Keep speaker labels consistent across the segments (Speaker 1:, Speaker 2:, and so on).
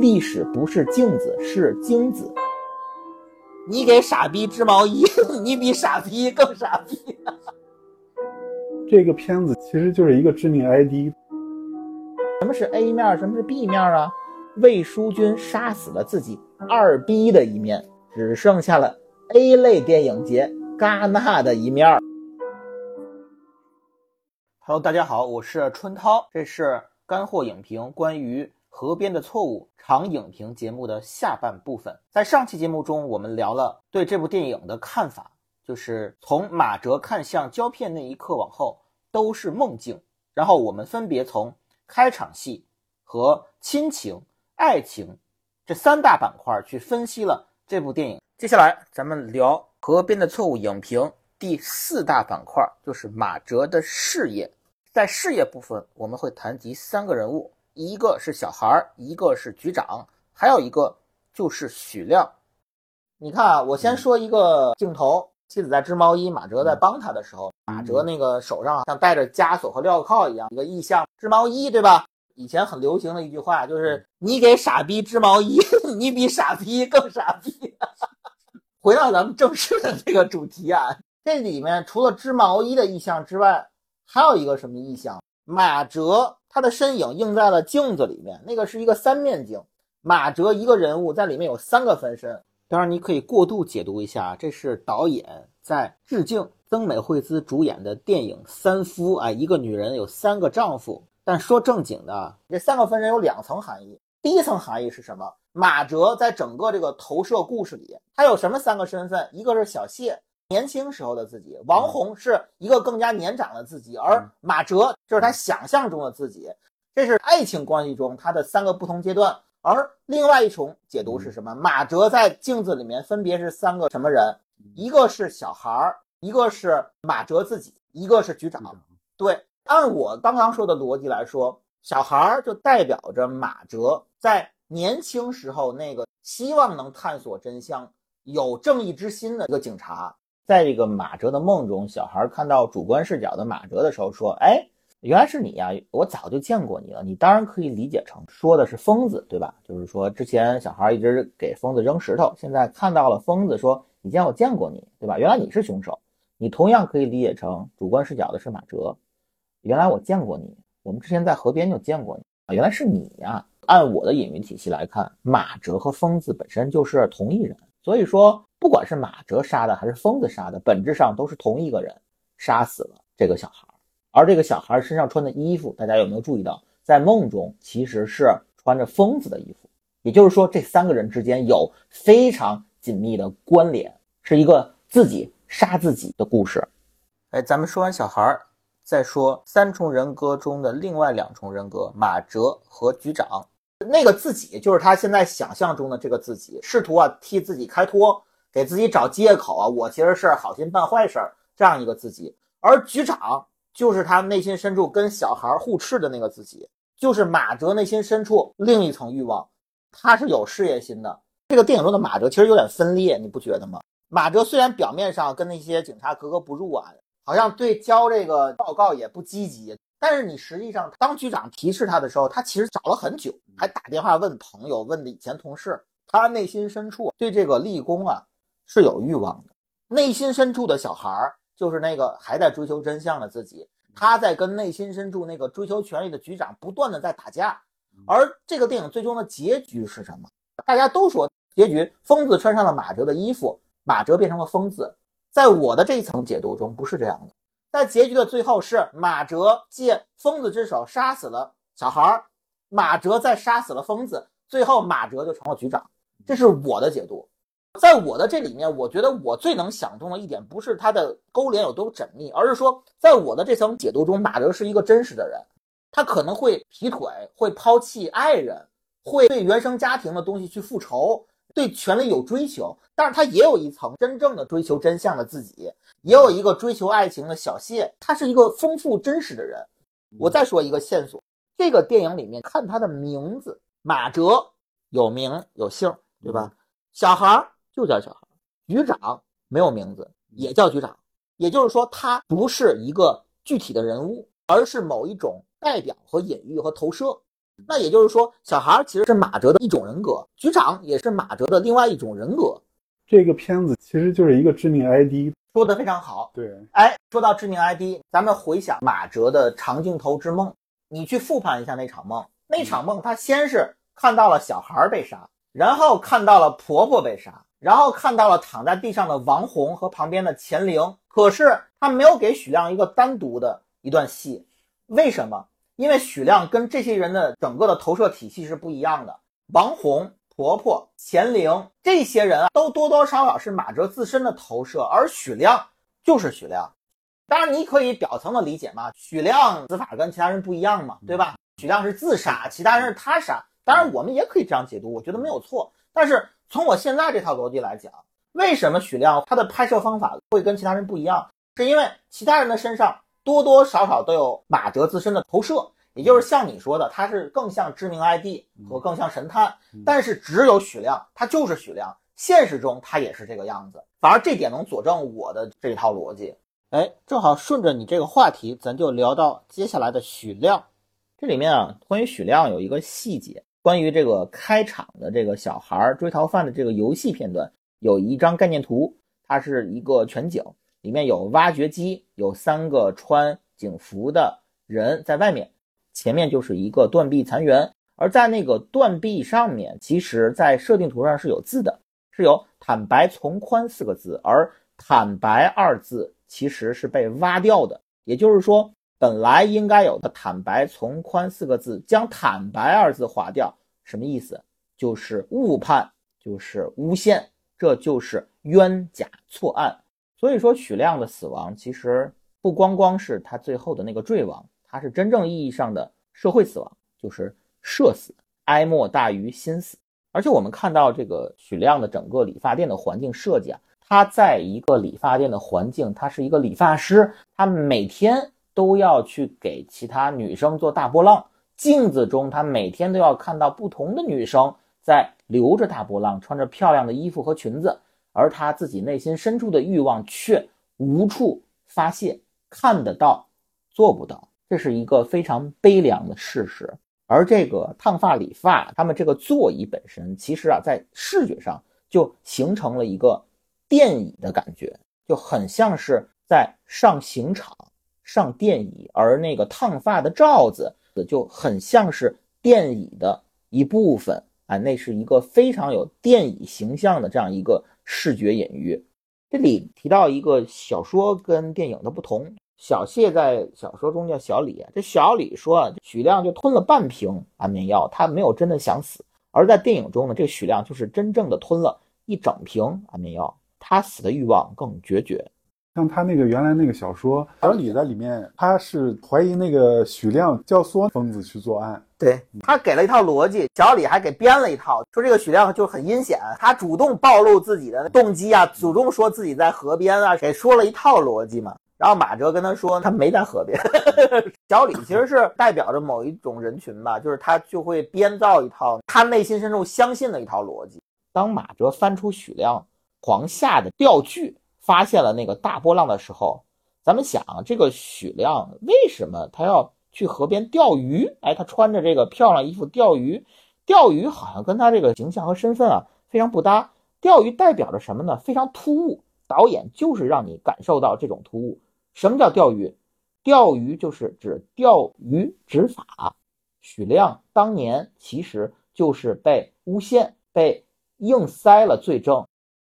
Speaker 1: 历史不是镜子，是精子。你给傻逼织毛衣，你比傻逼更傻逼。
Speaker 2: 这个片子其实就是一个致命 ID。
Speaker 1: 什么是 A 面？什么是 B 面啊？魏书君杀死了自己二逼的一面，只剩下了 A 类电影节戛纳的一面。Hello，大家好，我是春涛，这是干货影评关于《河边的错误》长影评节目的下半部分。在上期节目中，我们聊了对这部电影的看法，就是从马哲看向胶片那一刻往后都是梦境。然后我们分别从开场戏和亲情、爱情这三大板块去分析了这部电影。接下来咱们聊《河边的错误》影评第四大板块，就是马哲的事业。在事业部分，我们会谈及三个人物，一个是小孩儿，一个是局长，还有一个就是许亮。你看啊，我先说一个镜头：妻子在织毛衣，马哲在帮他的时候，马哲那个手上像带着枷锁和镣铐一样一个意象，织毛衣，对吧？以前很流行的一句话就是“你给傻逼织毛衣，你比傻逼更傻逼”。回到咱们正式的这个主题啊，这里面除了织毛衣的意象之外，还有一个什么意象？马哲他的身影映在了镜子里面，那个是一个三面镜。马哲一个人物在里面有三个分身。当然，你可以过度解读一下，这是导演在致敬曾美惠孜主演的电影《三夫》啊，一个女人有三个丈夫。但说正经的，这三个分身有两层含义。第一层含义是什么？马哲在整个这个投射故事里，他有什么三个身份？一个是小谢。年轻时候的自己，王红是一个更加年长的自己，而马哲就是他想象中的自己。这是爱情关系中他的三个不同阶段。而另外一重解读是什么？马哲在镜子里面分别是三个什么人？一个是小孩儿，一个是马哲自己，一个是局长。对，按我刚刚说的逻辑来说，小孩儿就代表着马哲在年轻时候那个希望能探索真相、有正义之心的一个警察。在这个马哲的梦中，小孩看到主观视角的马哲的时候，说：“哎，原来是你呀！我早就见过你了。你当然可以理解成说的是疯子，对吧？就是说之前小孩一直给疯子扔石头，现在看到了疯子，说以前我见过你，对吧？原来你是凶手。你同样可以理解成主观视角的是马哲，原来我见过你，我们之前在河边就见过你啊！原来是你呀！按我的隐喻体系来看，马哲和疯子本身就是同一人，所以说。”不管是马哲杀的还是疯子杀的，本质上都是同一个人杀死了这个小孩。而这个小孩身上穿的衣服，大家有没有注意到，在梦中其实是穿着疯子的衣服？也就是说，这三个人之间有非常紧密的关联，是一个自己杀自己的故事。哎，咱们说完小孩，再说三重人格中的另外两重人格——马哲和局长。那个自己就是他现在想象中的这个自己，试图啊替自己开脱。给自己找借口啊！我其实是好心办坏事这样一个自己，而局长就是他内心深处跟小孩互斥的那个自己，就是马哲内心深处另一层欲望，他是有事业心的。这个电影中的马哲其实有点分裂，你不觉得吗？马哲虽然表面上跟那些警察格格不入啊，好像对交这个报告也不积极，但是你实际上当局长提示他的时候，他其实找了很久，还打电话问朋友，问的以前同事，他内心深处对这个立功啊。是有欲望的，内心深处的小孩儿就是那个还在追求真相的自己，他在跟内心深处那个追求权力的局长不断的在打架，而这个电影最终的结局是什么？大家都说结局，疯子穿上了马哲的衣服，马哲变成了疯子。在我的这一层解读中，不是这样的，在结局的最后是马哲借疯子之手杀死了小孩儿，马哲再杀死了疯子，最后马哲就成了局长，这是我的解读。在我的这里面，我觉得我最能想通的一点，不是他的勾连有多缜密，而是说，在我的这层解读中，马哲是一个真实的人，他可能会劈腿，会抛弃爱人，会对原生家庭的东西去复仇，对权力有追求，但是他也有一层真正的追求真相的自己，也有一个追求爱情的小谢，他是一个丰富真实的人。我再说一个线索，这个电影里面看他的名字，马哲有名有姓，对吧？小孩。就叫小孩，局长没有名字，也叫局长。也就是说，他不是一个具体的人物，而是某一种代表和隐喻和投射。那也就是说，小孩其实是马哲的一种人格，局长也是马哲的另外一种人格。
Speaker 2: 这个片子其实就是一个致命 ID，
Speaker 1: 说的非常好。
Speaker 2: 对，
Speaker 1: 哎，说到致命 ID，咱们回想马哲的长镜头之梦，你去复盘一下那场梦。那场梦，他先是看到了小孩被杀，然后看到了婆婆被杀，然后看到了躺在地上的王红和旁边的钱玲。可是他没有给许亮一个单独的一段戏，为什么？因为许亮跟这些人的整个的投射体系是不一样的。王红。婆婆钱玲这些人啊，都多多少少是马哲自身的投射，而许亮就是许亮。当然，你可以表层的理解嘛，许亮死法跟其他人不一样嘛，对吧？许亮是自杀，其他人是他杀。当然，我们也可以这样解读，我觉得没有错。但是从我现在这套逻辑来讲，为什么许亮他的拍摄方法会跟其他人不一样？是因为其他人的身上多多少少都有马哲自身的投射。也就是像你说的，他是更像知名 ID 和更像神探，但是只有许亮，他就是许亮，现实中他也是这个样子。反而这点能佐证我的这一套逻辑。哎，正好顺着你这个话题，咱就聊到接下来的许亮。这里面啊，关于许亮有一个细节，关于这个开场的这个小孩追逃犯的这个游戏片段，有一张概念图，它是一个全景，里面有挖掘机，有三个穿警服的人在外面。前面就是一个断壁残垣，而在那个断壁上面，其实，在设定图上是有字的，是有“坦白从宽”四个字，而“坦白”二字其实是被挖掉的。也就是说，本来应该有的“坦白从宽”四个字，将“坦白”二字划掉，什么意思？就是误判，就是诬陷，这就是冤假错案。所以说，许亮的死亡其实不光光是他最后的那个坠亡。他是真正意义上的社会死亡，就是社死，哀莫大于心死。而且我们看到这个许亮的整个理发店的环境设计啊，他在一个理发店的环境，他是一个理发师，他每天都要去给其他女生做大波浪，镜子中他每天都要看到不同的女生在留着大波浪，穿着漂亮的衣服和裙子，而他自己内心深处的欲望却无处发泄，看得到，做不到。这是一个非常悲凉的事实，而这个烫发理发，他们这个座椅本身，其实啊，在视觉上就形成了一个电椅的感觉，就很像是在上刑场上电椅，而那个烫发的罩子就很像是电椅的一部分啊，那是一个非常有电椅形象的这样一个视觉隐喻。这里提到一个小说跟电影的不同。小谢在小说中叫小李，这小李说啊，许亮就吞了半瓶安眠药，他没有真的想死；而在电影中呢，这个许亮就是真正的吞了一整瓶安眠药，他死的欲望更决绝。
Speaker 2: 像他那个原来那个小说，小李在里面，他是怀疑那个许亮教唆疯子去作案，
Speaker 1: 对他给了一套逻辑，小李还给编了一套，说这个许亮就很阴险，他主动暴露自己的动机啊，主动说自己在河边啊，给说了一套逻辑嘛。然后马哲跟他说，他没在河边。小李其实是代表着某一种人群吧，就是他就会编造一套他内心深处相信的一套逻辑。当马哲翻出许亮床下的钓具，发现了那个大波浪的时候，咱们想，这个许亮为什么他要去河边钓鱼？哎，他穿着这个漂亮衣服钓鱼，钓鱼好像跟他这个形象和身份啊非常不搭。钓鱼代表着什么呢？非常突兀。导演就是让你感受到这种突兀。什么叫钓鱼？钓鱼就是指钓鱼执法。许亮当年其实就是被诬陷，被硬塞了罪证。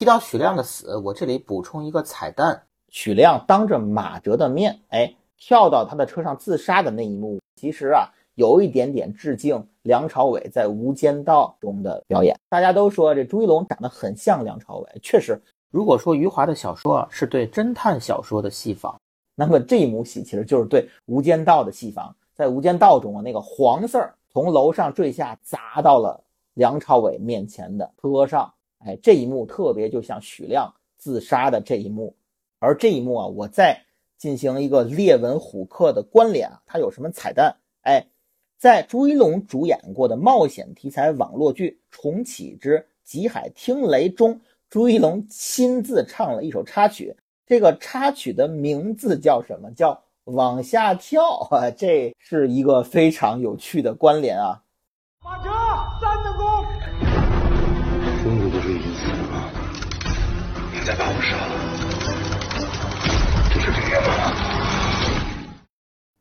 Speaker 1: 提到许亮的死，我这里补充一个彩蛋：许亮当着马哲的面，哎，跳到他的车上自杀的那一幕，其实啊，有一点点致敬梁朝伟在《无间道》中的表演。大家都说这朱一龙长得很像梁朝伟，确实。如果说余华的小说是对侦探小说的戏仿。那么这一幕戏其实就是对《无间道》的戏仿，在《无间道》中啊，那个黄四儿从楼上坠下，砸到了梁朝伟面前的车上，哎，这一幕特别就像许亮自杀的这一幕。而这一幕啊，我再进行一个列文虎克的关联啊，它有什么彩蛋？哎，在朱一龙主演过的冒险题材网络剧《重启之极海听雷》中，朱一龙亲自唱了一首插曲。这个插曲的名字叫什么？叫往下跳啊！这是一个非常有趣的关联啊！
Speaker 3: 你再把我杀了，就是这样吗？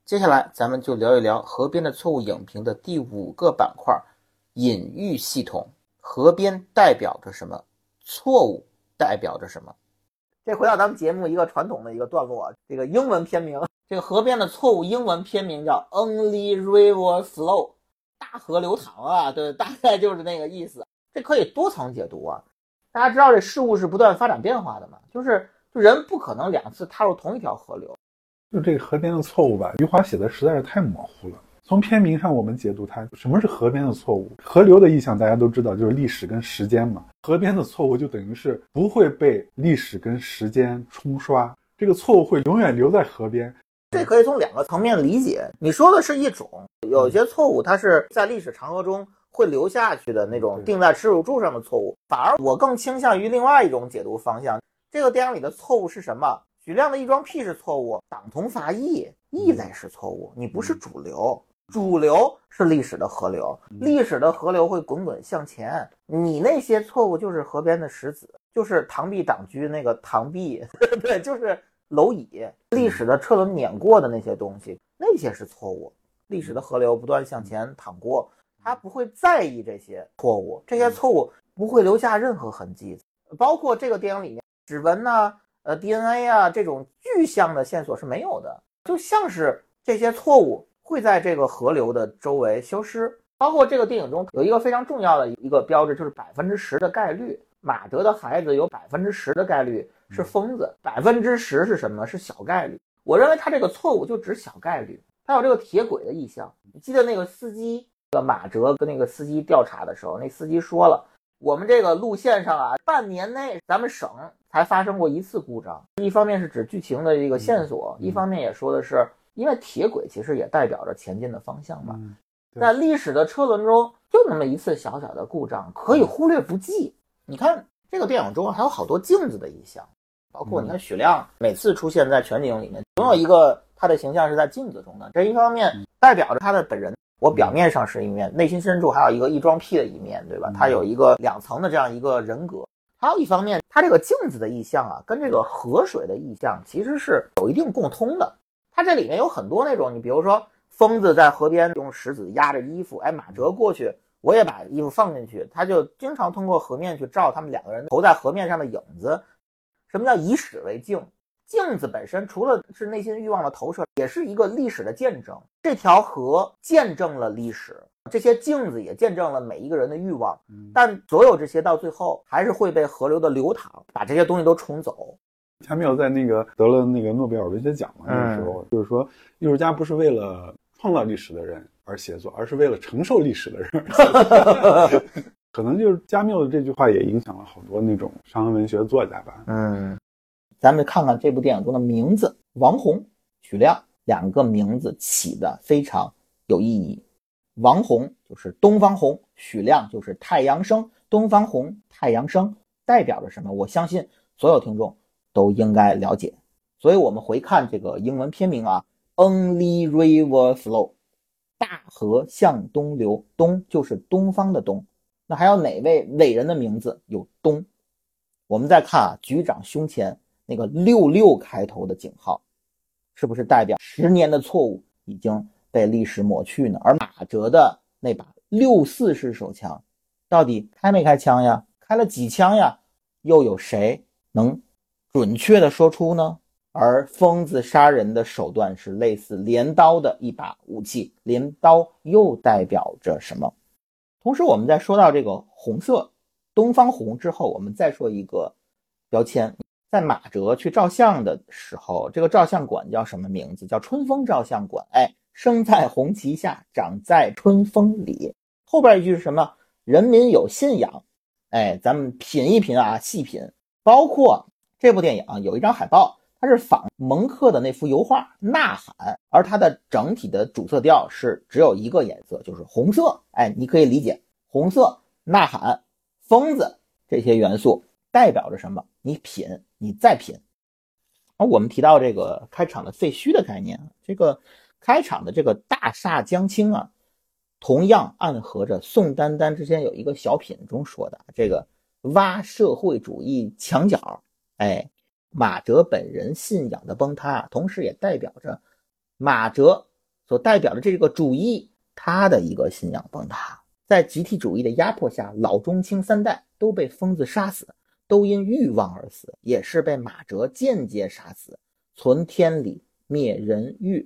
Speaker 1: 接下来咱们就聊一聊河边的错误影评的第五个板块——隐喻系统。河边代表着什么？错误代表着什么？这回到咱们节目一个传统的一个段落啊，这个英文片名，这个河边的错误英文片名叫 Only River Flow，大河流淌啊，对，大概就是那个意思。这可以多层解读啊。大家知道这事物是不断发展变化的嘛，就是就人不可能两次踏入同一条河流。
Speaker 2: 就这个河边的错误吧，余华写的实在是太模糊了。从片名上我们解读它，什么是河边的错误？河流的意象大家都知道，就是历史跟时间嘛。河边的错误就等于是不会被历史跟时间冲刷，这个错误会永远留在河边。
Speaker 1: 这可以从两个层面理解。你说的是一种，有些错误它是在历史长河中会留下去的那种钉在耻辱柱上的错误，反而我更倾向于另外一种解读方向。这个电影里的错误是什么？许亮的一桩屁是错误，党同伐异，异类是错误，你不是主流。主流是历史的河流，历史的河流会滚滚向前。你那些错误就是河边的石子，就是螳臂挡车那个螳臂，对，就是蝼蚁。历史的车轮碾过的那些东西，那些是错误。历史的河流不断向前淌过，它不会在意这些错误，这些错误不会留下任何痕迹。包括这个电影里面，指纹呐，呃，DNA 啊，这种具象的线索是没有的，就像是这些错误。会在这个河流的周围消失，包括这个电影中有一个非常重要的一个标志，就是百分之十的概率，马德的孩子有百分之十的概率是疯子，百分之十是什么？是小概率。我认为他这个错误就指小概率，他有这个铁轨的意向。你记得那个司机，那个马哲跟那个司机调查的时候，那司机说了，我们这个路线上啊，半年内咱们省才发生过一次故障。一方面是指剧情的这个线索，一方面也说的是。因为铁轨其实也代表着前进的方向嘛，在历史的车轮中，就那么一次小小的故障，可以忽略不计。你看这个电影中还有好多镜子的意象，包括你看许亮每次出现在全景里面，总有一个他的形象是在镜子中的。这一方面代表着他的本人，我表面上是一面，内心深处还有一个异装癖的一面，对吧？他有一个两层的这样一个人格。还有一方面，他这个镜子的意象啊，跟这个河水的意象其实是有一定共通的。它这里面有很多那种，你比如说疯子在河边用石子压着衣服，哎，马哲过去，我也把衣服放进去，他就经常通过河面去照他们两个人投在河面上的影子。什么叫以史为镜？镜子本身除了是内心欲望的投射，也是一个历史的见证。这条河见证了历史，这些镜子也见证了每一个人的欲望。但所有这些到最后还是会被河流的流淌把这些东西都冲走。
Speaker 2: 加缪在那个得了那个诺贝尔文学奖嘛，那个时候就是说，艺术家不是为了创造历史的人而写作，而是为了承受历史的人。可能就是加缪的这句话也影响了好多那种伤痕文学作家吧。
Speaker 1: 嗯，咱们看看这部电影中的名字，王红、许亮两个名字起的非常有意义。王红就是东方红，许亮就是太阳升。东方红、太阳升代表着什么？我相信所有听众。都应该了解，所以我们回看这个英文片名啊，Only River Flow，大河向东流，东就是东方的东。那还有哪位伟人的名字有东？我们再看啊，局长胸前那个六六开头的井号，是不是代表十年的错误已经被历史抹去呢？而马哲的那把六四式手枪，到底开没开枪呀？开了几枪呀？又有谁能？准确的说出呢，而疯子杀人的手段是类似镰刀的一把武器，镰刀又代表着什么？同时，我们在说到这个红色东方红之后，我们再说一个标签，在马哲去照相的时候，这个照相馆叫什么名字？叫春风照相馆。哎，生在红旗下，长在春风里。后边一句是什么？人民有信仰。哎，咱们品一品啊，细品，包括。这部电影啊，有一张海报，它是仿蒙克的那幅油画《呐喊》，而它的整体的主色调是只有一个颜色，就是红色。哎，你可以理解，红色、呐喊、疯子这些元素代表着什么？你品，你再品。而我们提到这个开场的废墟的概念，这个开场的这个大厦将倾啊，同样暗合着宋丹丹之前有一个小品中说的这个挖社会主义墙角。哎，马哲本人信仰的崩塌，同时也代表着马哲所代表的这个主义他的一个信仰崩塌。在集体主义的压迫下，老中青三代都被疯子杀死，都因欲望而死，也是被马哲间接杀死。存天理，灭人欲。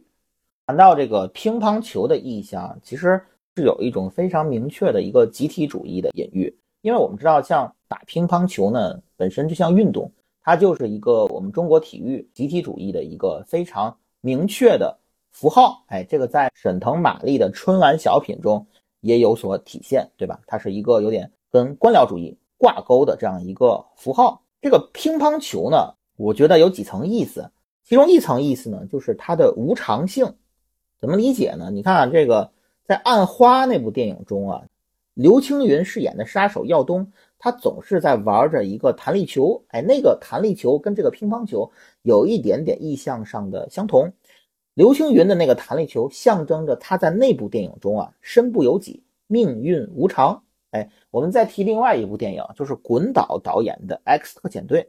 Speaker 1: 谈到这个乒乓球的意象，其实是有一种非常明确的一个集体主义的隐喻。因为我们知道，像打乒乓球呢，本身就像运动，它就是一个我们中国体育集体主义的一个非常明确的符号。哎，这个在沈腾、马丽的春晚小品中也有所体现，对吧？它是一个有点跟官僚主义挂钩的这样一个符号。这个乒乓球呢，我觉得有几层意思，其中一层意思呢，就是它的无常性。怎么理解呢？你看啊，这个在《暗花》那部电影中啊，刘青云饰演的杀手耀东，他总是在玩着一个弹力球。哎，那个弹力球跟这个乒乓球有一点点意象上的相同。刘青云的那个弹力球象征着他在那部电影中啊，身不由己，命运无常。哎，我们再提另外一部电影，就是滚导导演的《X 特遣队》，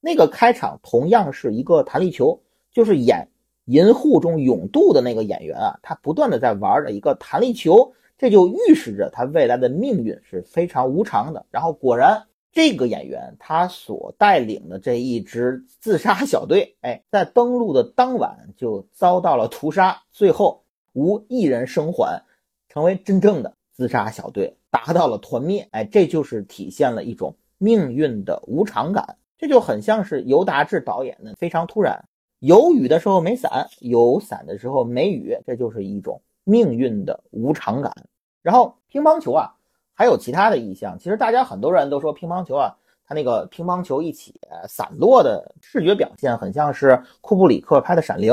Speaker 1: 那个开场同样是一个弹力球，就是演。银护中勇渡的那个演员啊，他不断的在玩着一个弹力球，这就预示着他未来的命运是非常无常的。然后果然，这个演员他所带领的这一支自杀 小队，哎，在登陆的当晚就遭到了屠杀，最后无一人生还，成为真正的自杀小队，达到了团灭。哎，这就是体现了一种命运的无常感，这就很像是尤达志导演的非常突然。有雨的时候没伞，有伞的时候没雨，这就是一种命运的无常感。然后乒乓球啊，还有其他的意象。其实大家很多人都说乒乓球啊，它那个乒乓球一起散落的视觉表现很像是库布里克拍的《闪灵》。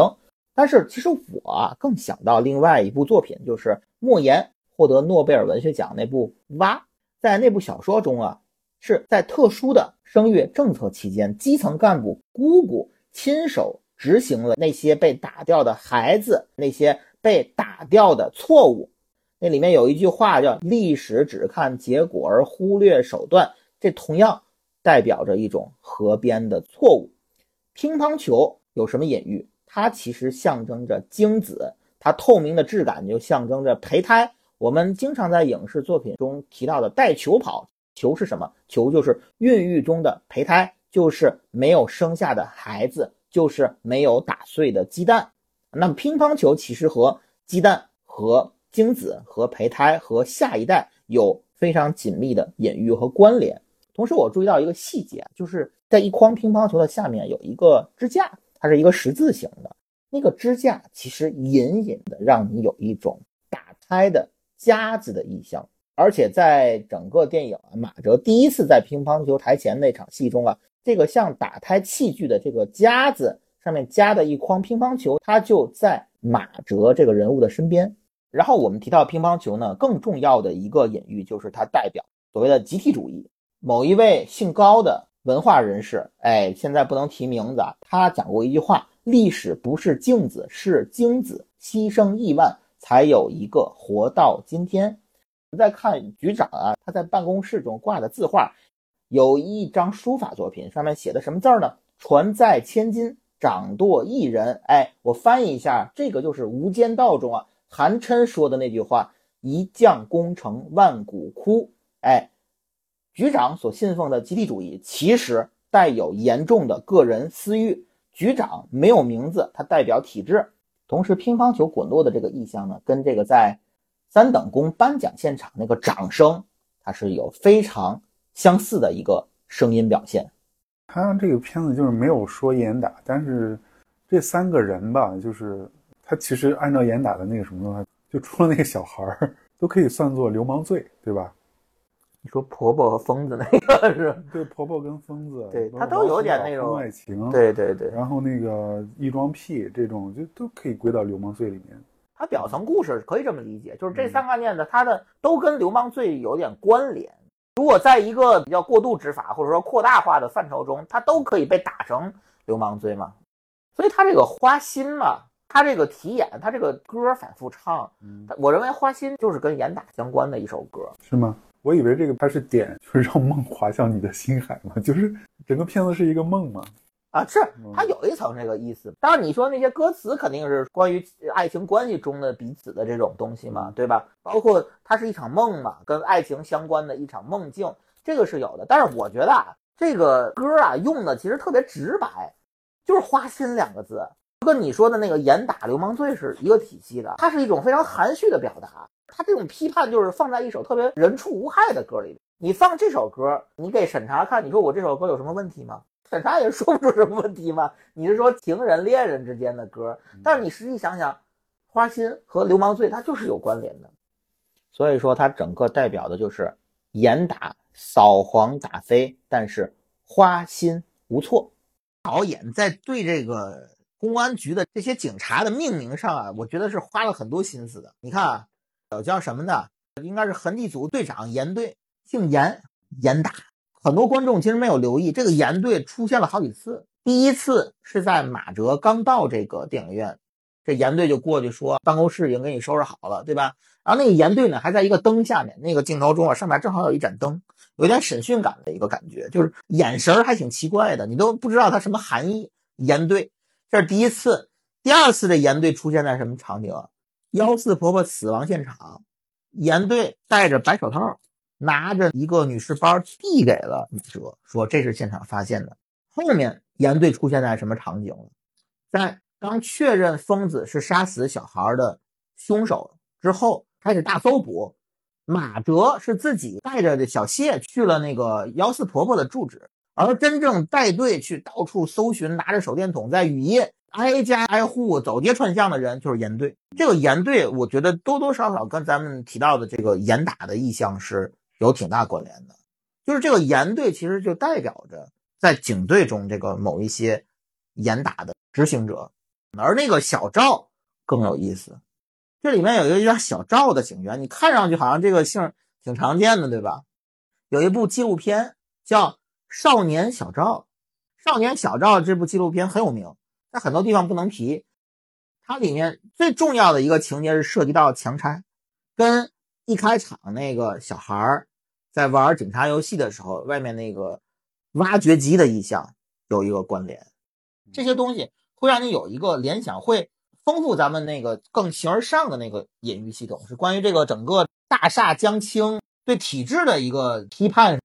Speaker 1: 但是其实我啊更想到另外一部作品，就是莫言获得诺贝尔文学奖那部《蛙》。在那部小说中啊，是在特殊的声乐政策期间，基层干部姑姑亲手。执行了那些被打掉的孩子，那些被打掉的错误。那里面有一句话叫“历史只看结果而忽略手段”，这同样代表着一种河边的错误。乒乓球有什么隐喻？它其实象征着精子，它透明的质感就象征着胚胎。我们经常在影视作品中提到的带球跑，球是什么？球就是孕育中的胚胎，就是没有生下的孩子。就是没有打碎的鸡蛋，那么乒乓球其实和鸡蛋、和精子、和胚胎、和下一代有非常紧密的隐喻和关联。同时，我注意到一个细节，就是在一筐乒乓球的下面有一个支架，它是一个十字形的。那个支架其实隐隐的让你有一种打开的夹子的意象，而且在整个电影啊，马哲第一次在乒乓球台前那场戏中啊。这个像打开器具的这个夹子上面夹的一筐乒乓球，它就在马哲这个人物的身边。然后我们提到乒乓球呢，更重要的一个隐喻就是它代表所谓的集体主义。某一位姓高的文化人士，哎，现在不能提名字啊，他讲过一句话：历史不是镜子，是精子牺牲亿万才有一个活到今天。我们再看局长啊，他在办公室中挂的字画。有一张书法作品，上面写的什么字儿呢？船在千金，掌舵一人。哎，我翻译一下，这个就是《无间道》中啊，韩琛说的那句话：“一将功成万骨枯。”哎，局长所信奉的集体主义，其实带有严重的个人私欲。局长没有名字，它代表体制。同时，乒乓球滚落的这个意象呢，跟这个在三等功颁奖现场那个掌声，它是有非常。相似的一个声音表现，
Speaker 2: 他这个片子就是没有说严打，但是这三个人吧，就是他其实按照严打的那个什么的话，就除了那个小孩儿，都可以算作流氓罪，对吧？
Speaker 1: 你说婆婆和疯子那个是？
Speaker 2: 对，婆婆跟疯子，
Speaker 1: 对他都有点那种
Speaker 2: 婚外情，
Speaker 1: 对对对。
Speaker 2: 然后那个异装癖这种，就都可以归到流氓罪里面。
Speaker 1: 他表层故事可以这么理解，就是这三个案件的，他的都跟流氓罪有点关联。如果在一个比较过度执法或者说扩大化的范畴中，它都可以被打成流氓罪嘛？所以他这个花心嘛，他这个题眼，他这个歌反复唱，我认为花心就是跟严打相关的一首歌，
Speaker 2: 是吗？我以为这个它是点，就是让梦滑向你的心海嘛，就是整个片子是一个梦嘛。
Speaker 1: 啊，是它有一层这个意思。当然你说那些歌词肯定是关于爱情关系中的彼此的这种东西嘛，对吧？包括它是一场梦嘛，跟爱情相关的一场梦境，这个是有的。但是我觉得啊，这个歌啊用的其实特别直白，就是花心两个字，跟你说的那个严打流氓罪是一个体系的。它是一种非常含蓄的表达，它这种批判就是放在一首特别人畜无害的歌里。你放这首歌，你给审查看，你说我这首歌有什么问题吗？审查也说不出什么问题嘛。你是说情人恋人之间的歌，但是你实际想想，花心和流氓罪它就是有关联的。所以说，它整个代表的就是严打扫黄打非，但是花心无错。导演在对这个公安局的这些警察的命名上啊，我觉得是花了很多心思的。你看啊，有叫什么的，应该是痕迹组队长严队，姓严，严打。很多观众其实没有留意，这个严队出现了好几次。第一次是在马哲刚到这个电影院，这严队就过去说：“办公室已经给你收拾好了，对吧？”然后那个严队呢，还在一个灯下面，那个镜头中啊，上面正好有一盏灯，有点审讯感的一个感觉，就是眼神还挺奇怪的，你都不知道他什么含义。严队，这是第一次。第二次的严队出现在什么场景啊？幺四婆婆死亡现场，严队戴着白手套。拿着一个女士包递给了马哲，说这是现场发现的。后面严队出现在什么场景了？在刚确认疯子是杀死小孩的凶手之后，开始大搜捕。马哲是自己带着小谢去了那个幺四婆婆的住址，而真正带队去到处搜寻，拿着手电筒在雨夜挨家挨户走街串巷的人就是严队。这个严队，我觉得多多少少跟咱们提到的这个严打的意向是。有挺大关联的，就是这个严队其实就代表着在警队中这个某一些严打的执行者，而那个小赵更有意思。这里面有一个叫小赵的警员，你看上去好像这个姓挺常见的，对吧？有一部纪录片叫《少年小赵》，《少年小赵》这部纪录片很有名，在很多地方不能提。它里面最重要的一个情节是涉及到强拆，跟一开场那个小孩儿。在玩警察游戏的时候，外面那个挖掘机的意象有一个关联，这些东西会让你有一个联想，会丰富咱们那个更形而上的那个隐喻系统，是关于这个整个大厦将倾对体制的一个批判。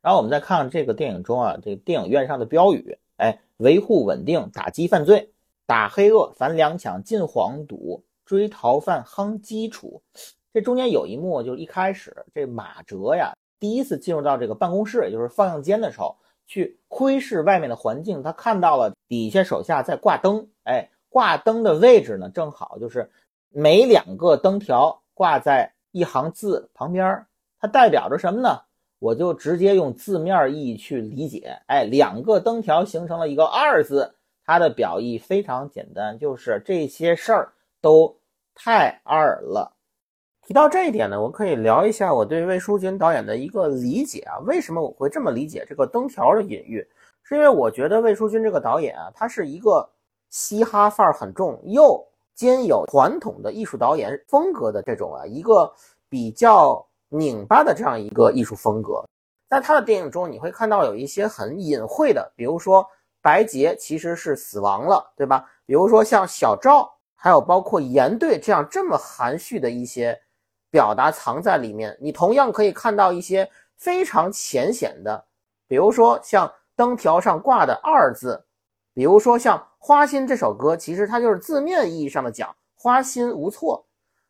Speaker 1: 然后我们再看这个电影中啊，这个电影院上的标语，哎，维护稳定，打击犯罪，打黑恶，反两抢，进黄赌，追逃犯，夯基础。这中间有一幕，就是一开始这马哲呀。第一次进入到这个办公室，也就是放映间的时候，去窥视外面的环境，他看到了底下手下在挂灯。哎，挂灯的位置呢，正好就是每两个灯条挂在一行字旁边，它代表着什么呢？我就直接用字面意义去理解。哎，两个灯条形成了一个二字，它的表意非常简单，就是这些事儿都太二了。提到这一点呢，我可以聊一下我对魏书君导演的一个理解啊。为什么我会这么理解这个灯条的隐喻？是因为我觉得魏书君这个导演啊，他是一个嘻哈范儿很重，又兼有传统的艺术导演风格的这种啊，一个比较拧巴的这样一个艺术风格。在他的电影中，你会看到有一些很隐晦的，比如说白洁其实是死亡了，对吧？比如说像小赵，还有包括严队这样这么含蓄的一些。表达藏在里面，你同样可以看到一些非常浅显的，比如说像灯条上挂的“二”字，比如说像《花心》这首歌，其实它就是字面意义上的讲花心无措。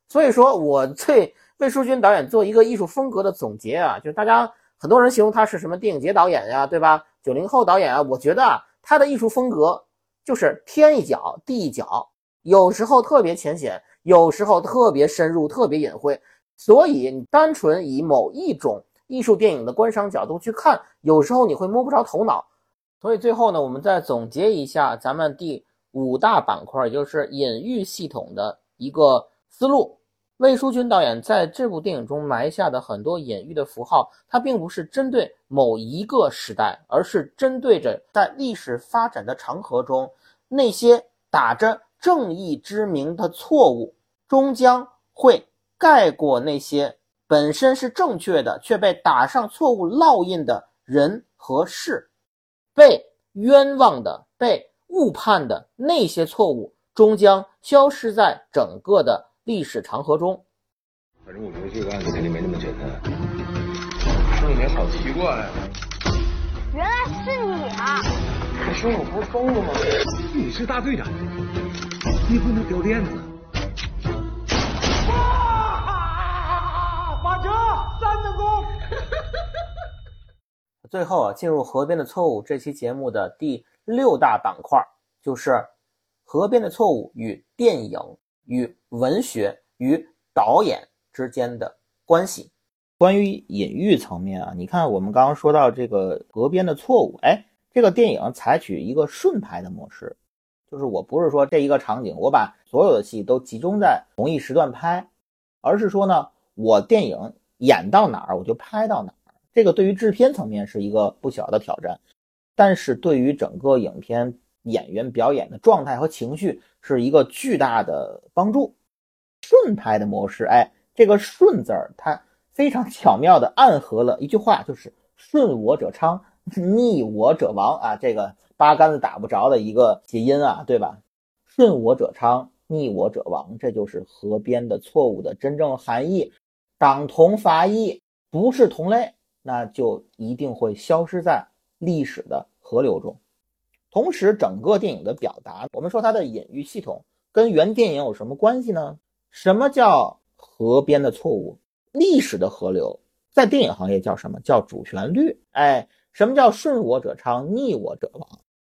Speaker 1: 所以说，我最魏淑君导演做一个艺术风格的总结啊，就是大家很多人形容他是什么电影节导演呀，对吧？九零后导演啊，我觉得啊，他的艺术风格就是天一脚地一脚，有时候特别浅显，有时候特别深入，特别隐晦。所以，你单纯以某一种艺术电影的观赏角度去看，有时候你会摸不着头脑。所以最后呢，我们再总结一下咱们第五大板块，也就是隐喻系统的一个思路。魏书君导演在这部电影中埋下的很多隐喻的符号，它并不是针对某一个时代，而是针对着在历史发展的长河中那些打着正义之名的错误，终将会。盖过那些本身是正确的，却被打上错误烙印的人和事，被冤枉的、被误判的那些错误，终将消失在整个的历史长河中。
Speaker 3: 反正我觉得这个案子肯定没那么简单。说里面好奇怪，啊
Speaker 4: 原来是你啊！
Speaker 3: 你说我不是疯了吗？
Speaker 5: 你是大队长，你不能丢链子。
Speaker 6: 马哲，三等功。
Speaker 1: 最后啊，进入河边的错误这期节目的第六大板块，就是河边的错误与电影、与文学、与导演之间的关系。关于隐喻层面啊，你看我们刚刚说到这个河边的错误，哎，这个电影采取一个顺拍的模式，就是我不是说这一个场景我把所有的戏都集中在同一时段拍，而是说呢，我电影演到哪儿我就拍到哪儿。这个对于制片层面是一个不小的挑战，但是对于整个影片演员表演的状态和情绪是一个巨大的帮助。顺拍的模式，哎，这个“顺”字儿它非常巧妙地暗合了一句话，就是“顺我者昌，逆我者亡”啊，这个八竿子打不着的一个谐音啊，对吧？“顺我者昌，逆我者亡”，这就是河边的错误的真正含义。党同伐异，不是同类。那就一定会消失在历史的河流中。同时，整个电影的表达，我们说它的隐喻系统跟原电影有什么关系呢？什么叫河边的错误？历史的河流在电影行业叫什么？叫主旋律。哎，什么叫顺我者昌，逆我者亡？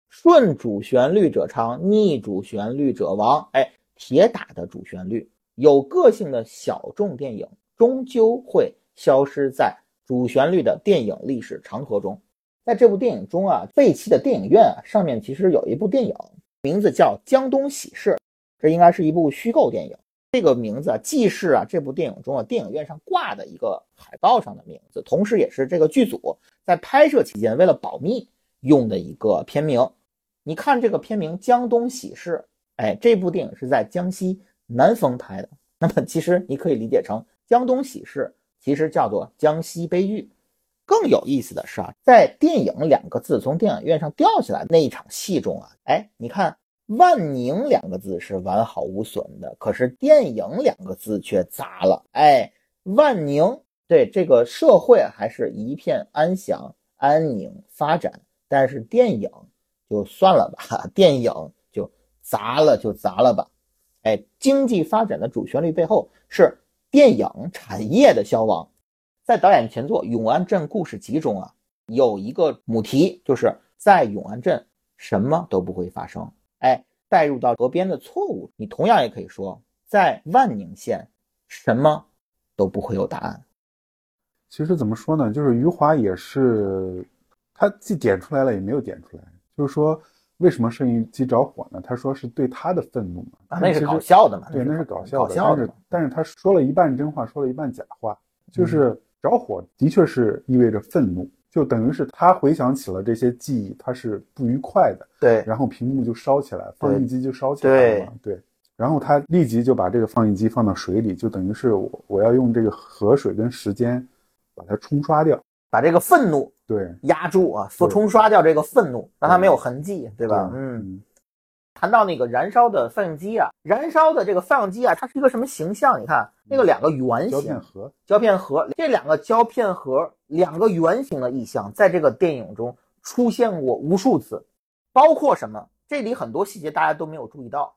Speaker 1: 顺主旋律者昌，逆主旋律者亡。哎，铁打的主旋律，有个性的小众电影，终究会消失在。主旋律的电影历史长河中，在这部电影中啊，废弃的电影院啊，上面其实有一部电影，名字叫《江东喜事》，这应该是一部虚构电影。这个名字啊，既是啊这部电影中啊电影院上挂的一个海报上的名字，同时也是这个剧组在拍摄期间为了保密用的一个片名。你看这个片名《江东喜事》，哎，这部电影是在江西南丰拍的，那么其实你可以理解成《江东喜事》。其实叫做江西悲剧。更有意思的是啊，在电影两个字从电影院上掉下来那一场戏中啊，哎，你看万宁两个字是完好无损的，可是电影两个字却砸了。哎，万宁对这个社会还是一片安详、安宁发展，但是电影就算了吧，电影就砸了就砸了吧。哎，经济发展的主旋律背后是。电影产业的消亡，在导演前作《永安镇故事集》中啊，有一个母题，就是在永安镇什么都不会发生。哎，带入到河边的错误，你同样也可以说，在万宁县什么都不会有答案。
Speaker 2: 其实怎么说呢，就是余华也是，他既点出来了，也没有点出来，就是说。为什么摄影机着火呢？他说是对他的愤怒嘛，
Speaker 1: 啊，那是搞笑的嘛，
Speaker 2: 对，那是
Speaker 1: 搞
Speaker 2: 笑
Speaker 1: 的。
Speaker 2: 但是但是他说了一半真话，说了一半假话，就是着火的确是意味着愤怒，就等于是他回想起了这些记忆，他是不愉快的，
Speaker 1: 对，
Speaker 2: 然后屏幕就烧起来，放映机就烧起来了，对，然后他立即就把这个放映机放到水里，就等于是我我要用这个河水跟时间把它冲刷掉。
Speaker 1: 把这个愤怒
Speaker 2: 对
Speaker 1: 压住啊，说冲刷掉这个愤怒，让它没有痕迹，对吧？
Speaker 2: 嗯。
Speaker 1: 谈到那个燃烧的放映机啊，燃烧的这个放映机啊，它是一个什么形象？你看那个两个圆形胶
Speaker 2: 片盒，
Speaker 1: 胶片盒，这两个胶片盒，两个圆形的意象，在这个电影中出现过无数次，包括什么？这里很多细节大家都没有注意到。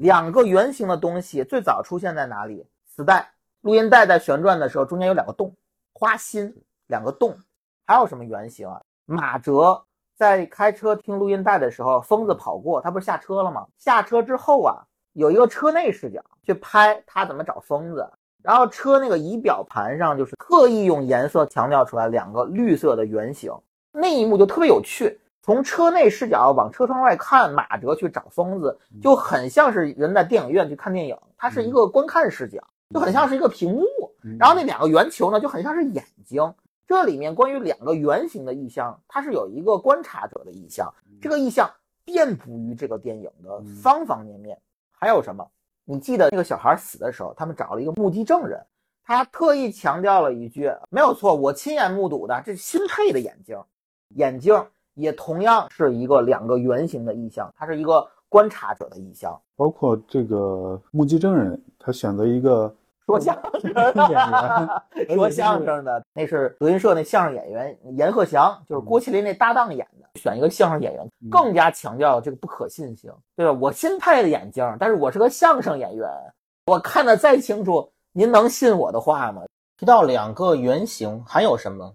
Speaker 1: 两个圆形的东西最早出现在哪里？磁带、录音带在旋转的时候，中间有两个洞，花心。两个洞，还有什么圆形啊？马哲在开车听录音带的时候，疯子跑过，他不是下车了吗？下车之后啊，有一个车内视角去拍他怎么找疯子，然后车那个仪表盘上就是特意用颜色强调出来两个绿色的圆形，那一幕就特别有趣。从车内视角往车窗外看，马哲去找疯子，就很像是人在电影院去看电影，它是一个观看视角，就很像是一个屏幕。然后那两个圆球呢，就很像是眼睛。这里面关于两个圆形的意象，它是有一个观察者的意象，这个意象遍布于这个电影的方方面面。还有什么？你记得那个小孩死的时候，他们找了一个目击证人，他特意强调了一句，没有错，我亲眼目睹的，这新配的眼镜，眼镜也同样是一个两个圆形的意象，它是一个观察者的意象。
Speaker 2: 包括这个目击证人，他选择一个
Speaker 1: 说相声的，说相声的，那是德云社那相声演员阎鹤祥，就是郭麒麟那搭档演的，选一个相声演员，更加强调这个不可信性，对吧？我新配的眼镜，但是我是个相声演员，我看的再清楚。您能信我的话吗？提到两个原型，还有什么？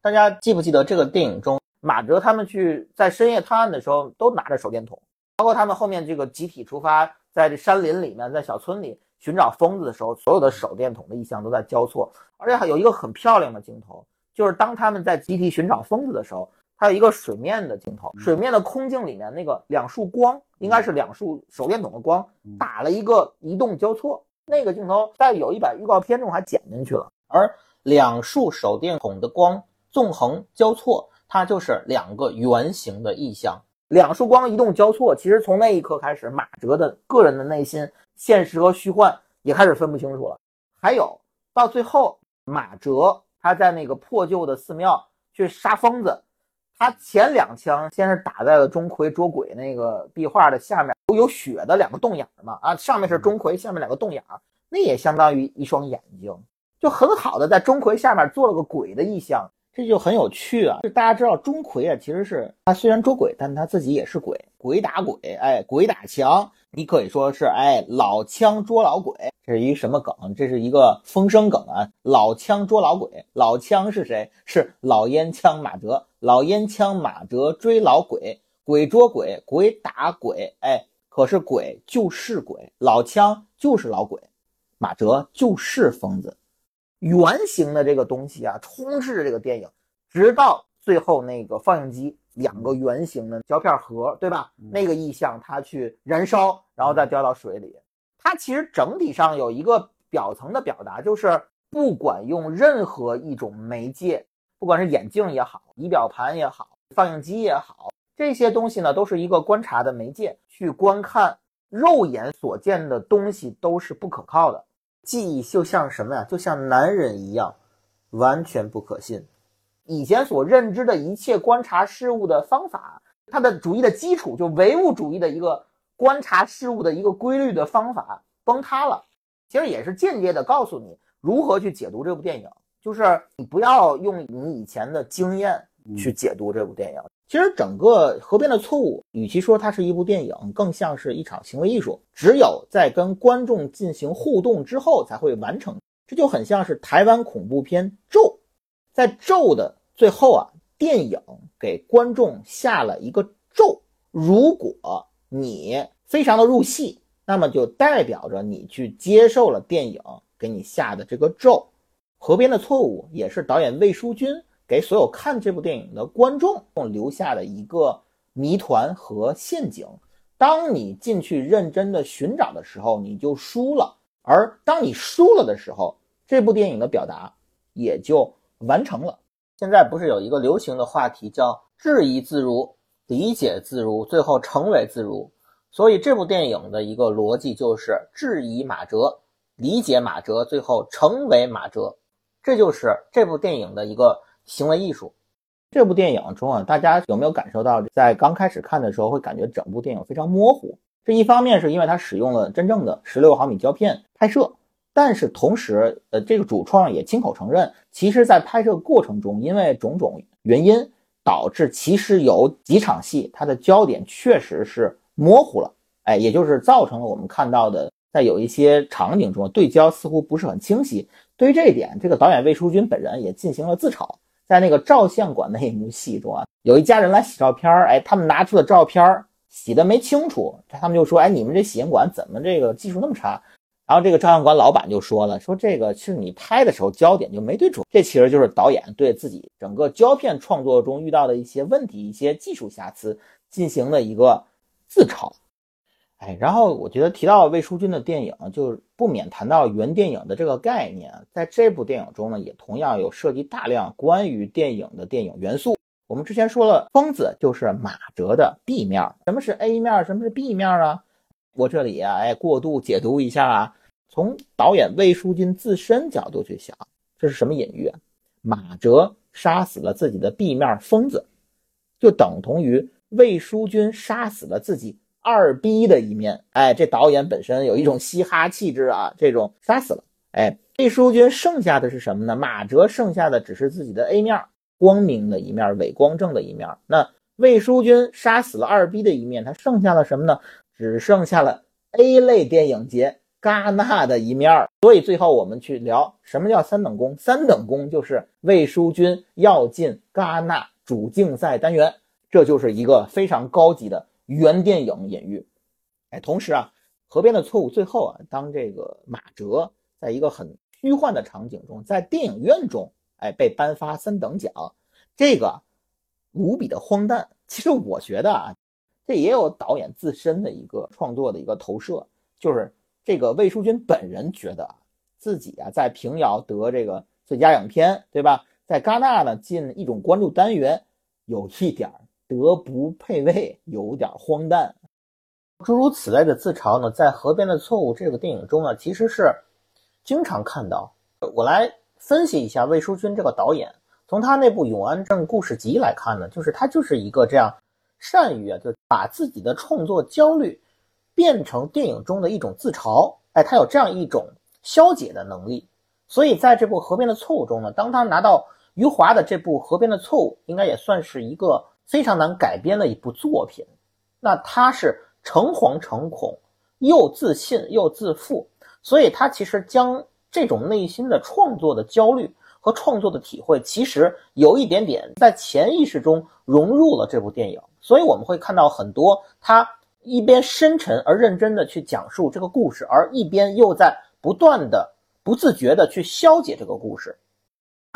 Speaker 1: 大家记不记得这个电影中，马哲他们去在深夜探案的时候，都拿着手电筒，包括他们后面这个集体出发，在这山林里面，在小村里寻找疯子的时候，所有的手电筒的意象都在交错，而且还有一个很漂亮的镜头，就是当他们在集体寻找疯子的时候，它有一个水面的镜头，水面的空镜里面那个两束光，应该是两束手电筒的光，打了一个移动交错。那个镜头在有一版预告片中还剪进去了，而两束手电筒的光纵横交错，它就是两个圆形的意象。两束光移动交错，其实从那一刻开始，马哲的个人的内心现实和虚幻也开始分不清楚了。还有到最后，马哲他在那个破旧的寺庙去杀疯子。他前两枪先是打在了钟馗捉鬼那个壁画的下面，有血的两个洞眼嘛，啊，上面是钟馗，下面两个洞眼，那也相当于一双眼睛，就很好的在钟馗下面做了个鬼的意象，这就很有趣啊。就大家知道钟馗啊，其实是他虽然捉鬼，但他自己也是鬼，鬼打鬼，哎，鬼打墙。你可以说是哎，老枪捉老鬼，这是一什么梗？这是一个风声梗啊！老枪捉老鬼，老枪是谁？是老烟枪马哲，老烟枪马哲追老鬼，鬼捉鬼，鬼打鬼，哎，可是鬼就是鬼，老枪就是老鬼，马哲就是疯子，圆形的这个东西啊，充斥着这个电影，直到最后那个放映机。两个圆形的胶片盒，对吧？那个意象它去燃烧，然后再掉到水里。它其实整体上有一个表层的表达，就是不管用任何一种媒介，不管是眼镜也好，仪表盘也好，放映机也好，这些东西呢，都是一个观察的媒介，去观看肉眼所见的东西都是不可靠的。记忆就像什么呀？就像男人一样，完全不可信。以前所认知的一切观察事物的方法，它的主义的基础就唯物主义的一个观察事物的一个规律的方法崩塌了。其实也是间接的告诉你如何去解读这部电影，就是你不要用你以前的经验去解读这部电影。其实整个《河边的错误》，与其说它是一部电影，更像是一场行为艺术。只有在跟观众进行互动之后，才会完成。这就很像是台湾恐怖片《咒》。在咒的最后啊，电影给观众下了一个咒。如果你非常的入戏，那么就代表着你去接受了电影给你下的这个咒。河边的错误也是导演魏书君给所有看这部电影的观众留下的一个谜团和陷阱。当你进去认真的寻找的时候，你就输了；而当你输了的时候，这部电影的表达也就。完成了。现在不是有一个流行的话题叫“质疑自如，理解自如，最后成为自如”。所以这部电影的一个逻辑就是质疑马哲，理解马哲，最后成为马哲。这就是这部电影的一个行为艺术。这部电影中啊，大家有没有感受到，在刚开始看的时候会感觉整部电影非常模糊？这一方面是因为它使用了真正的十六毫米胶片拍摄。但是同时，呃，这个主创也亲口承认，其实，在拍摄过程中，因为种种原因，导致其实有几场戏，它的焦点确实是模糊了，哎，也就是造成了我们看到的，在有一些场景中，对焦似乎不是很清晰。对于这一点，这个导演魏书君本人也进行了自嘲，在那个照相馆那一幕戏中啊，有一家人来洗照片儿，哎，他们拿出的照片儿洗的没清楚，他们就说，哎，你们这洗印馆怎么这个技术那么差？然后这个照相馆老板就说了：“说这个其实你拍的时候焦点就没对准，这其实就是导演对自己整个胶片创作中遇到的一些问题、一些技术瑕疵进行的一个自嘲。”哎，然后我觉得提到魏书君的电影，就不免谈到原电影的这个概念。在这部电影中呢，也同样有涉及大量关于电影的电影元素。我们之前说了，疯子就是马哲的 B 面，什么是 A 面，什么是 B 面啊？我这里啊，哎，过度解读一下啊，从导演魏书君自身角度去想，这是什么隐喻？马哲杀死了自己的 B 面疯子，就等同于魏书君杀死了自己二逼的一面。哎，这导演本身有一种嘻哈气质啊，这种杀死了。哎，魏书君剩下的是什么呢？马哲剩下的只是自己的 A 面，光明的一面，伪光正的一面。那魏书君杀死了二逼的一面，他剩下了什么呢？只剩下了 A 类电影节戛纳的一面。所以最后我们去聊什么叫三等功？三等功就是魏书君要进戛纳主竞赛单元，这就是一个非常高级的原电影隐喻。哎，同时啊，河边的错误最后啊，当这个马哲在一个很虚幻的场景中，在电影院中，哎，被颁发三等奖，这个无比的荒诞。其实我觉得啊，这也有导演自身的一个创作的一个投射，就是这个魏书君本人觉得自己啊，在平遥得这个最佳影片，对吧？在戛纳呢进一种关注单元，有一点德不配位，有点荒诞。诸如此类的自嘲呢，在《河边的错误》这个电影中呢，其实是经常看到。我来分析一下魏书君这个导演。从他那部《永安镇故事集》来看呢，就是他就是一个这样善于啊，就把自己的创作焦虑变成电影中的一种自嘲。哎，他有这样一种消解的能力。所以在这部《河边的错误》中呢，当他拿到余华的这部《河边的错误》，应该也算是一个非常难改编的一部作品。那他是诚惶诚恐，又自信又自负，所以他其实将这种内心的创作的焦虑。和创作的体会，其实有一点点在潜意识中融入了这部电影，所以我们会看到很多他一边深沉而认真的去讲述这个故事，而一边又在不断的不自觉的去消解这个故事。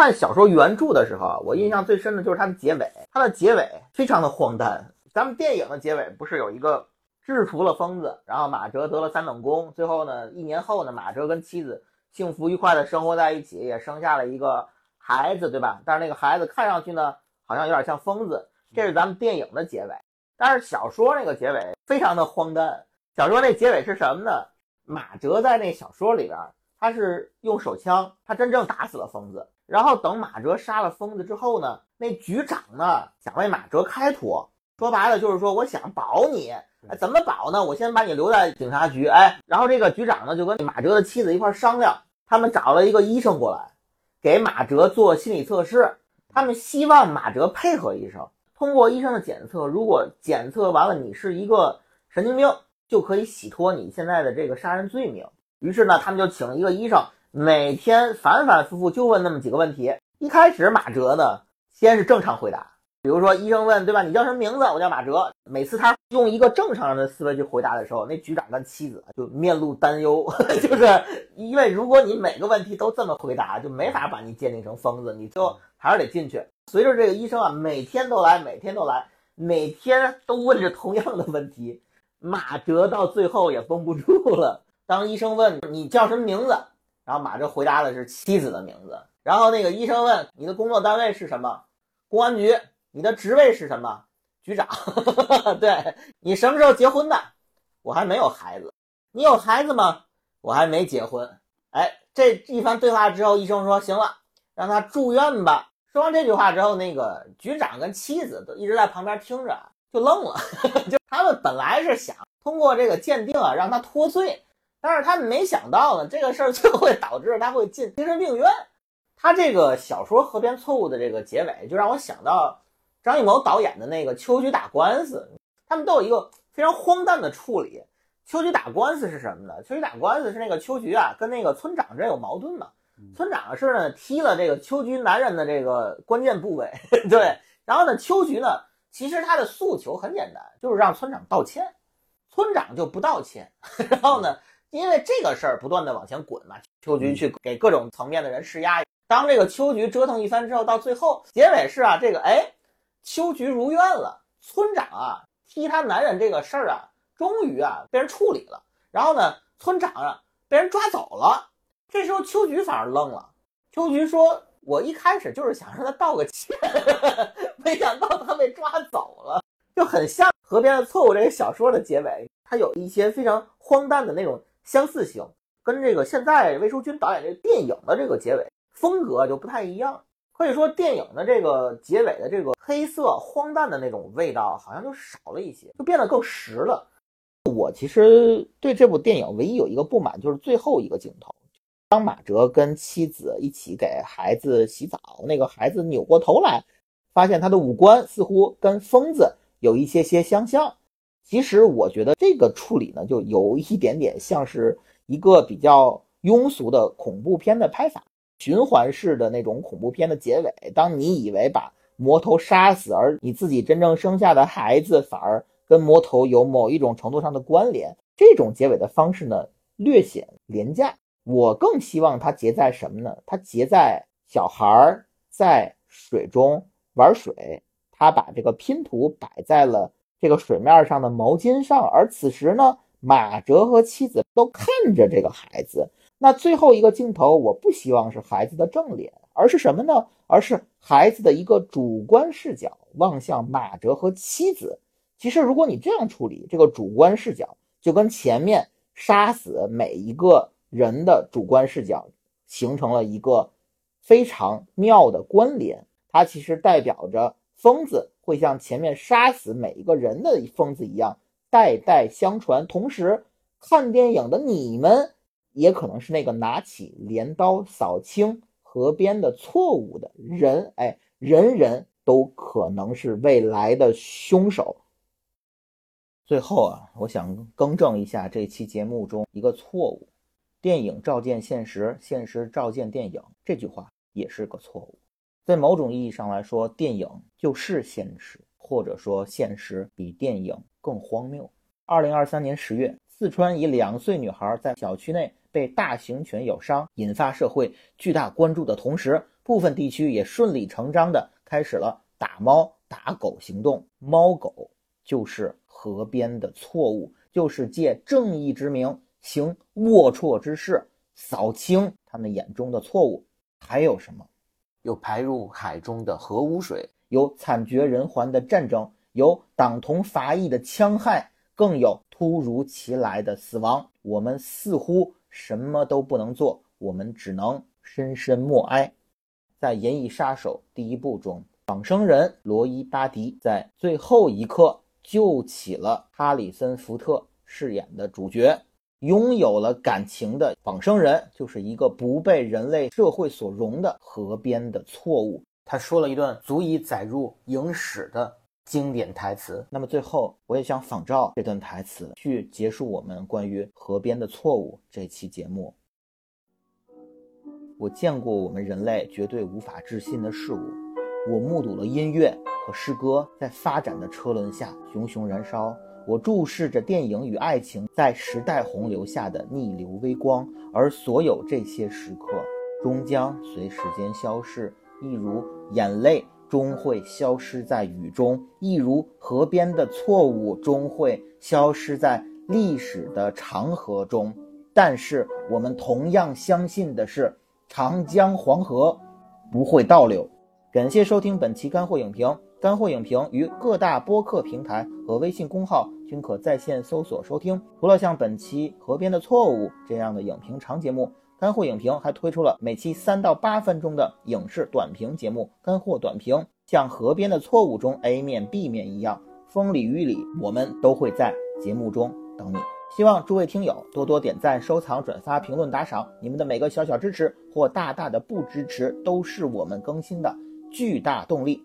Speaker 1: 看小说原著的时候，我印象最深的就是它的结尾，它的结尾非常的荒诞。咱们电影的结尾不是有一个制服了疯子，然后马哲得了三等功，最后呢，一年后呢，马哲跟妻子。幸福愉快的生活在一起，也生下了一个孩子，对吧？但是那个孩子看上去呢，好像有点像疯子。这是咱们电影的结尾，但是小说那个结尾非常的荒诞。小说那结尾是什么呢？马哲在那小说里边，他是用手枪，他真正打死了疯子。然后等马哲杀了疯子之后呢，那局长呢想为马哲开脱，说白了就是说我想保你。哎，怎么保呢？我先把你留在警察局，哎，然后这个局长呢就跟马哲的妻子一块商量，他们找了一个医生过来，给马哲做心理测试，他们希望马哲配合医生，通过医生的检测，如果检测完了你是一个神经病，就可以洗脱你现在的这个杀人罪名。于是呢，他们就请了一个医生，每天反反复复就问那么几个问题。一开始马哲呢先是正常回答。比如说，医生问，对吧？你叫什么名字？我叫马哲。每次他用一个正常人的思维去回答的时候，那局长跟妻子就面露担忧，就是因为如果你每个问题都这么回答，就没法把你鉴定成疯子，你就还是得进去。随着这个医生啊，每天都来，每天都来，每天都问着同样的问题，马哲到最后也绷不住了。当医生问你叫什么名字，然后马哲回答的是妻子的名字。然后那个医生问你的工作单位是什么？公安局。你的职位是什么？局长。对你什么时候结婚的？我还没有孩子。你有孩子吗？我还没结婚。哎，这一番对话之后，医生说行了，让他住院吧。说完这句话之后，那个局长跟妻子都一直在旁边听着，就愣了。就他们本来是想通过这个鉴定啊，让他脱罪，但是他们没想到呢，这个事儿最后会导致他会进精神病院。他这个小说《河边错误》的这个结尾，就让我想到。张艺谋导演的那个秋菊打官司，他们都有一个非常荒诞的处理。秋菊打官司是什么呢？秋菊打官司是那个秋菊啊，跟那个村长这有矛盾嘛。村长是呢踢了这个秋菊男人的这个关键部位，对。然后呢，秋菊呢，其实他的诉求很简单，就是让村长道歉。村长就不道歉。然后呢，因为这个事儿不断的往前滚嘛，秋菊去给各种层面的人施压。当这个秋菊折腾一番之后，到最后结尾是啊，这个哎。秋菊如愿了，村长啊踢他男人这个事儿啊，终于啊被人处理了。然后呢，村长啊被人抓走了。这时候秋菊反而愣了。秋菊说：“我一开始就是想让他道个歉，没想到他被抓走了，就很像《河边的错误》这个小说的结尾，它有一些非常荒诞的那种相似性。跟这个现在魏书君导演这个电影的这个结尾风格就不太一样。可以说，电影的这个结尾的这个黑色荒诞的那种味道，好像就少了一些，就变得更实了。我其实对这部电影唯一有一个不满，就是最后一个镜头，当马哲跟妻子一起给孩子洗澡，那个孩子扭过头来，发现他的五官似乎跟疯子有一些些相像。其实我觉得这个处理呢，就有一点点像是一个比较庸俗的恐怖片的拍法，循环式的那种恐怖片的结尾。当你以为把魔头杀死，而你自己真正生下的孩子反而跟魔头有某一种程度上的关联，这种结尾的方式呢，略显廉价。我更希望它结在什么呢？它结在小孩儿在水中玩水，他把这个拼图摆在了。这个水面上的毛巾上，而此时呢，马哲和妻子都看着这个孩子。那最后一个镜头，我不希望是孩子的正脸，而是什么呢？而是孩子的一个主观视角望向马哲和妻子。其实，如果你这样处理这个主观视角，就跟前面杀死每一个人的主观视角形成了一个非常妙的关联。它其实代表着疯子。会像前面杀死每一个人的疯子一样代代相传，同时看电影的你们也可能是那个拿起镰刀扫清河边的错误的人，哎，人人都可能是未来的凶手。最后啊，我想更正一下这期节目中一个错误：电影照见现实，现实照见电影，这句话也是个错误。在某种意义上来说，电影就是现实，或者说现实比电影更荒谬。二零二三年十月，四川一两岁女孩在小区内被大型犬咬伤，引发社会巨大关注的同时，部分地区也顺理成章地开始了打猫打狗行动。猫狗就是河边的错误，就是借正义之名行龌龊之事，扫清他们眼中的错误。还有什么？有排入海中的核污水，有惨绝人寰的战争，有党同伐异的戕害，更有突如其来的死亡。我们似乎什么都不能做，我们只能深深默哀。在《银翼杀手》第一部中，仿生人罗伊·巴迪在最后一刻救起了哈里森·福特饰演的主角。拥有了感情的仿生人，就是一个不被人类社会所容的河边的错误。他说了一段足以载入影史的经典台词。那么最后，我也想仿照这段台词去结束我们关于河边的错误这期节目。我见过我们人类绝对无法置信的事物，我目睹了音乐和诗歌在发展的车轮下熊熊燃烧。我注视着电影与爱情在时代洪流下的逆流微光，而所有这些时刻终将随时间消逝，一如眼泪终会消失在雨中，一如河边的错误终会消失在历史的长河中。但是我们同样相信的是，长江黄河不会倒流。感谢收听本期干货影评。干货影评于各大播客平台和微信公号均可在线搜索收听。除了像本期《河边的错误》这样的影评长节目，干货影评还推出了每期三到八分钟的影视短评节目《干货短评》。像《河边的错误》中 A 面、B 面一样，风里雨里，我们都会在节目中等你。希望诸位听友多多点赞、收藏、转发、评论、打赏，你们的每个小小支持或大大的不支持，都是我们更新的巨大动力。